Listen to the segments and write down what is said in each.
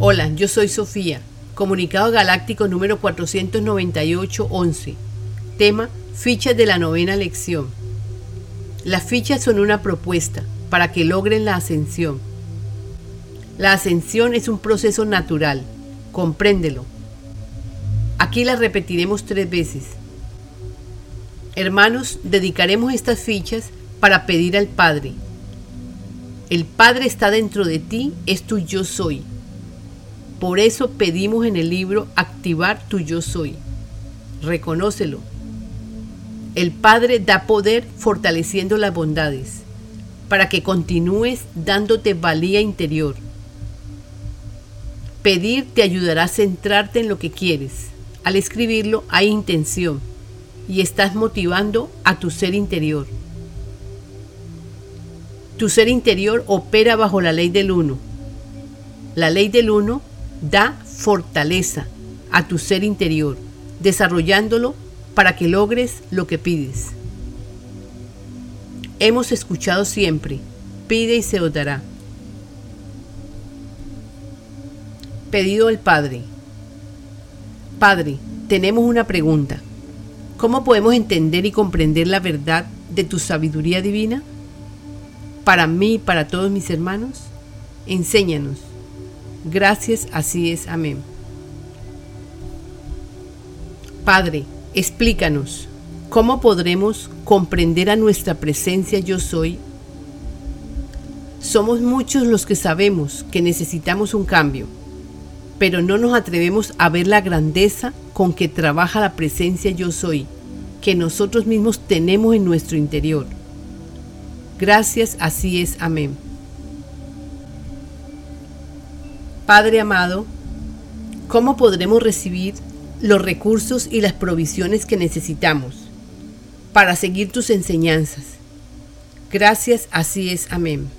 Hola, yo soy Sofía. Comunicado Galáctico número 498-11. Tema, fichas de la novena lección. Las fichas son una propuesta para que logren la ascensión. La ascensión es un proceso natural. Compréndelo. Aquí la repetiremos tres veces. Hermanos, dedicaremos estas fichas para pedir al Padre. El Padre está dentro de ti, es tu yo soy. Por eso pedimos en el libro activar tu yo soy. Reconócelo. El Padre da poder fortaleciendo las bondades, para que continúes dándote valía interior. Pedir te ayudará a centrarte en lo que quieres. Al escribirlo hay intención y estás motivando a tu ser interior. Tu ser interior opera bajo la ley del uno. La ley del uno Da fortaleza a tu ser interior, desarrollándolo para que logres lo que pides. Hemos escuchado siempre, pide y se os dará. Pedido al Padre. Padre, tenemos una pregunta. ¿Cómo podemos entender y comprender la verdad de tu sabiduría divina? Para mí y para todos mis hermanos, enséñanos Gracias, así es. Amén. Padre, explícanos, ¿cómo podremos comprender a nuestra presencia yo soy? Somos muchos los que sabemos que necesitamos un cambio, pero no nos atrevemos a ver la grandeza con que trabaja la presencia yo soy, que nosotros mismos tenemos en nuestro interior. Gracias, así es. Amén. Padre amado, ¿cómo podremos recibir los recursos y las provisiones que necesitamos para seguir tus enseñanzas? Gracias, así es. Amén.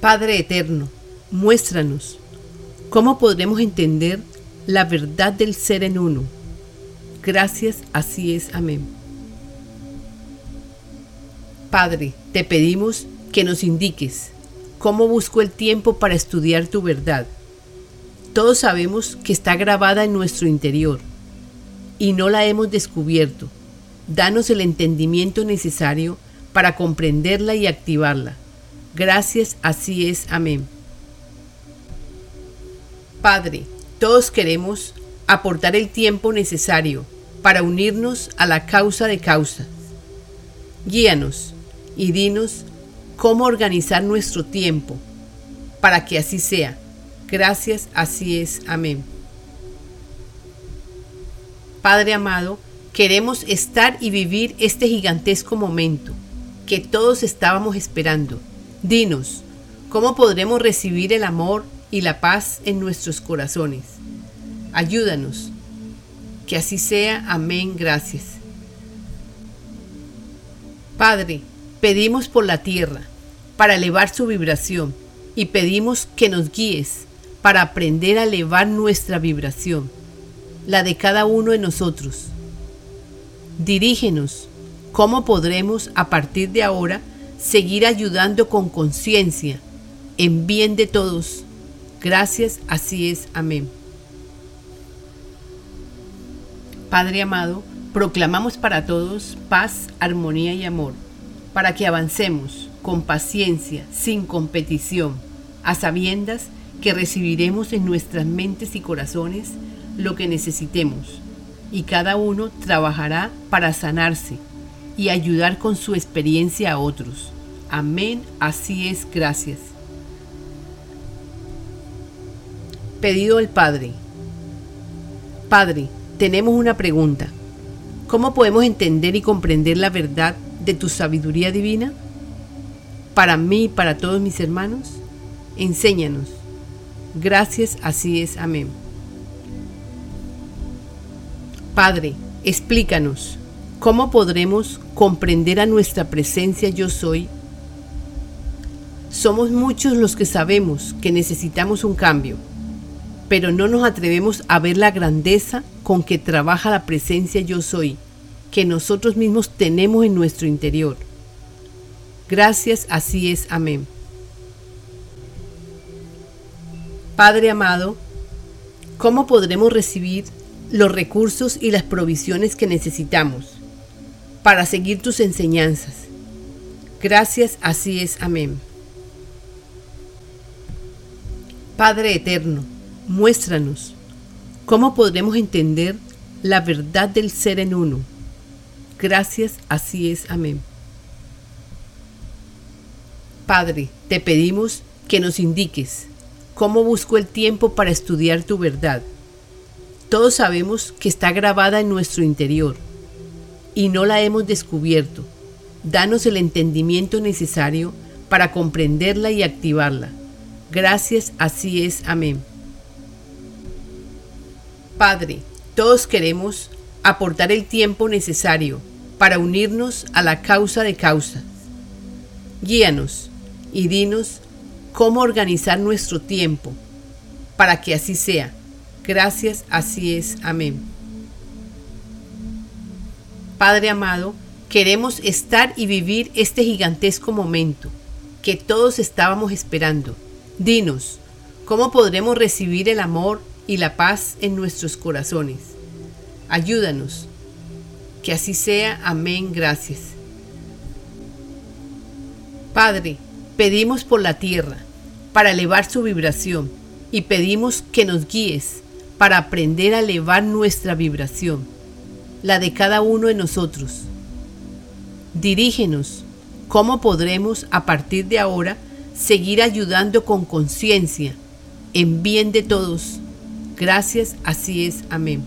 Padre eterno, muéstranos cómo podremos entender la verdad del ser en uno. Gracias, así es. Amén. Padre, te pedimos que nos indiques ¿Cómo busco el tiempo para estudiar tu verdad? Todos sabemos que está grabada en nuestro interior y no la hemos descubierto. Danos el entendimiento necesario para comprenderla y activarla. Gracias, así es. Amén. Padre, todos queremos aportar el tiempo necesario para unirnos a la causa de causas. Guíanos y dinos cómo organizar nuestro tiempo para que así sea. Gracias, así es. Amén. Padre amado, queremos estar y vivir este gigantesco momento que todos estábamos esperando. Dinos, ¿cómo podremos recibir el amor y la paz en nuestros corazones? Ayúdanos. Que así sea. Amén. Gracias. Padre, pedimos por la tierra para elevar su vibración y pedimos que nos guíes para aprender a elevar nuestra vibración, la de cada uno de nosotros. Dirígenos cómo podremos a partir de ahora seguir ayudando con conciencia en bien de todos. Gracias, así es. Amén. Padre amado, proclamamos para todos paz, armonía y amor, para que avancemos con paciencia, sin competición, a sabiendas que recibiremos en nuestras mentes y corazones lo que necesitemos, y cada uno trabajará para sanarse y ayudar con su experiencia a otros. Amén, así es, gracias. Pedido al Padre. Padre, tenemos una pregunta. ¿Cómo podemos entender y comprender la verdad de tu sabiduría divina? Para mí y para todos mis hermanos? Enséñanos. Gracias, así es. Amén. Padre, explícanos cómo podremos comprender a nuestra presencia yo soy. Somos muchos los que sabemos que necesitamos un cambio, pero no nos atrevemos a ver la grandeza con que trabaja la presencia yo soy, que nosotros mismos tenemos en nuestro interior. Gracias, así es. Amén. Padre amado, ¿cómo podremos recibir los recursos y las provisiones que necesitamos para seguir tus enseñanzas? Gracias, así es. Amén. Padre eterno, muéstranos cómo podremos entender la verdad del ser en uno. Gracias, así es. Amén. Padre, te pedimos que nos indiques cómo busco el tiempo para estudiar tu verdad. Todos sabemos que está grabada en nuestro interior y no la hemos descubierto. Danos el entendimiento necesario para comprenderla y activarla. Gracias, así es. Amén. Padre, todos queremos aportar el tiempo necesario para unirnos a la causa de causas. Guíanos y dinos cómo organizar nuestro tiempo para que así sea. Gracias, así es. Amén. Padre amado, queremos estar y vivir este gigantesco momento que todos estábamos esperando. Dinos, ¿cómo podremos recibir el amor y la paz en nuestros corazones? Ayúdanos. Que así sea. Amén. Gracias. Padre, Pedimos por la tierra para elevar su vibración y pedimos que nos guíes para aprender a elevar nuestra vibración, la de cada uno de nosotros. Dirígenos cómo podremos a partir de ahora seguir ayudando con conciencia en bien de todos. Gracias, así es. Amén.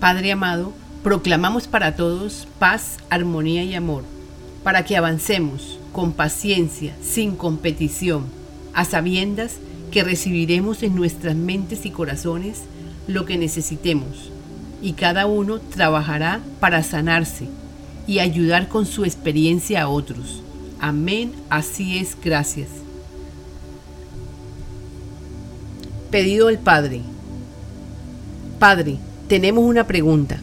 Padre amado, proclamamos para todos paz, armonía y amor para que avancemos con paciencia, sin competición, a sabiendas que recibiremos en nuestras mentes y corazones lo que necesitemos, y cada uno trabajará para sanarse y ayudar con su experiencia a otros. Amén, así es, gracias. Pedido al Padre. Padre, tenemos una pregunta.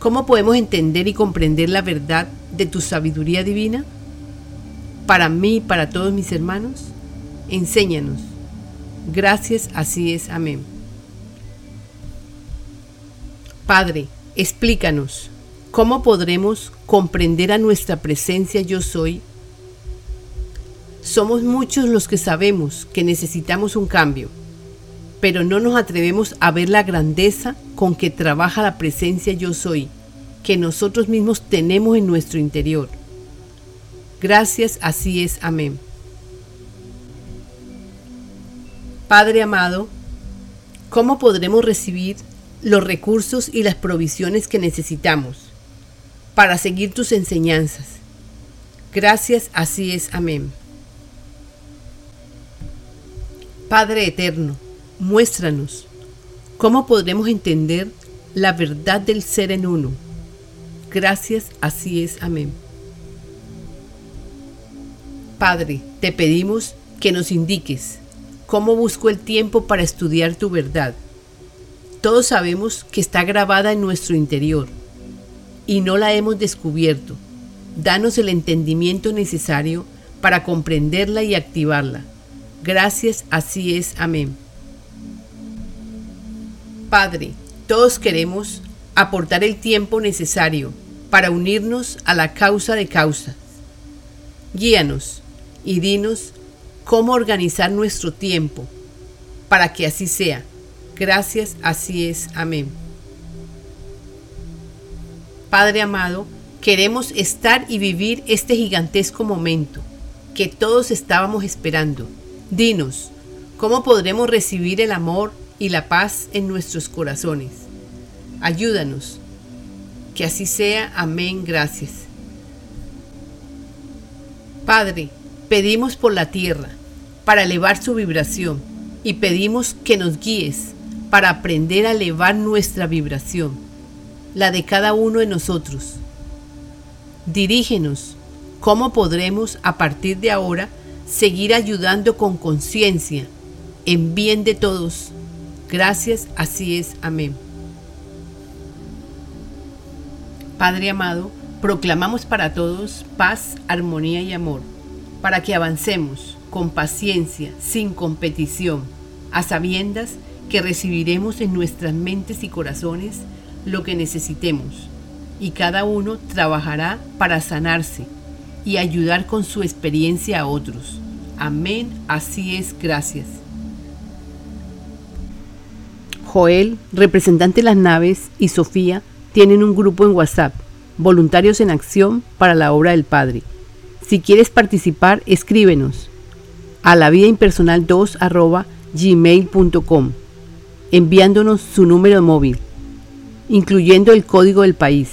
¿Cómo podemos entender y comprender la verdad de tu sabiduría divina? Para mí y para todos mis hermanos, enséñanos. Gracias, así es. Amén. Padre, explícanos cómo podremos comprender a nuestra presencia yo soy. Somos muchos los que sabemos que necesitamos un cambio, pero no nos atrevemos a ver la grandeza con que trabaja la presencia yo soy que nosotros mismos tenemos en nuestro interior. Gracias, así es. Amén. Padre amado, ¿cómo podremos recibir los recursos y las provisiones que necesitamos para seguir tus enseñanzas? Gracias, así es. Amén. Padre eterno, muéstranos cómo podremos entender la verdad del ser en uno Gracias, así es. Amén. Padre, te pedimos que nos indiques cómo busco el tiempo para estudiar tu verdad. Todos sabemos que está grabada en nuestro interior y no la hemos descubierto. Danos el entendimiento necesario para comprenderla y activarla. Gracias, así es. Amén. Padre, todos queremos aportar el tiempo necesario para unirnos a la causa de causas. Guíanos y dinos cómo organizar nuestro tiempo para que así sea. Gracias, así es. Amén. Padre amado, queremos estar y vivir este gigantesco momento que todos estábamos esperando. Dinos, ¿cómo podremos recibir el amor y la paz en nuestros corazones? Ayúdanos. Que así sea. Amén. Gracias. Padre, pedimos por la tierra para elevar su vibración y pedimos que nos guíes para aprender a elevar nuestra vibración, la de cada uno de nosotros. Dirígenos cómo podremos a partir de ahora seguir ayudando con conciencia en bien de todos. Gracias, así es. Amén. Padre amado, proclamamos para todos paz, armonía y amor, para que avancemos con paciencia, sin competición, a sabiendas que recibiremos en nuestras mentes y corazones lo que necesitemos, y cada uno trabajará para sanarse y ayudar con su experiencia a otros. Amén, así es, gracias. Joel, representante de las naves, y Sofía tienen un grupo en WhatsApp, Voluntarios en Acción para la Obra del Padre. Si quieres participar, escríbenos a la vida impersonal 2 gmail.com enviándonos su número móvil, incluyendo el código del país